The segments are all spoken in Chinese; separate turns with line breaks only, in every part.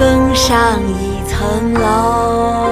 更上一层楼。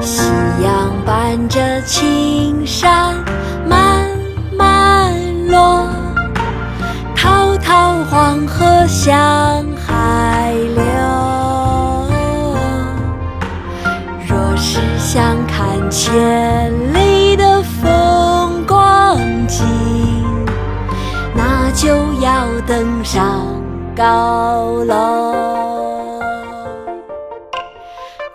夕阳伴着青山慢慢落，滔滔黄河向海流。若是想看千里的风光景，那就要登上高楼。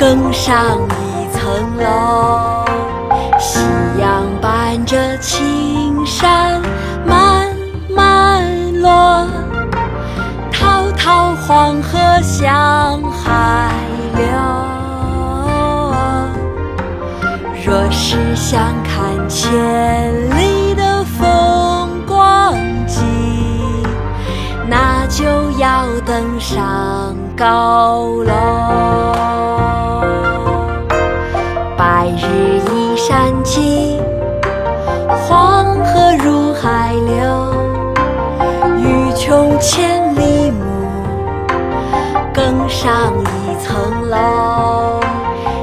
更上一层楼。夕阳伴着青山慢慢落，滔滔黄河向海流。若是想看千里的风光景，那就要登上高楼。山尽，黄河入海流。欲穷千里目，更上一层楼。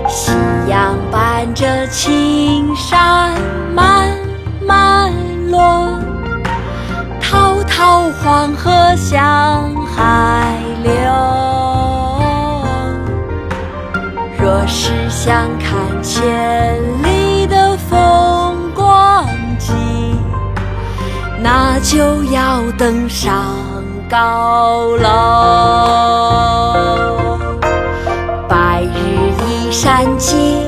夕阳伴着青山慢慢落，滔滔黄河向海流。若是想看千里我就要登上高楼。白日依山尽，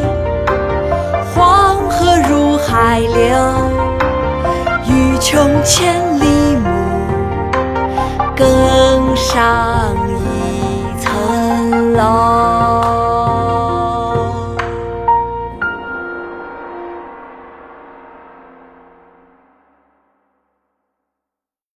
黄河入海流。欲穷千里目，更上。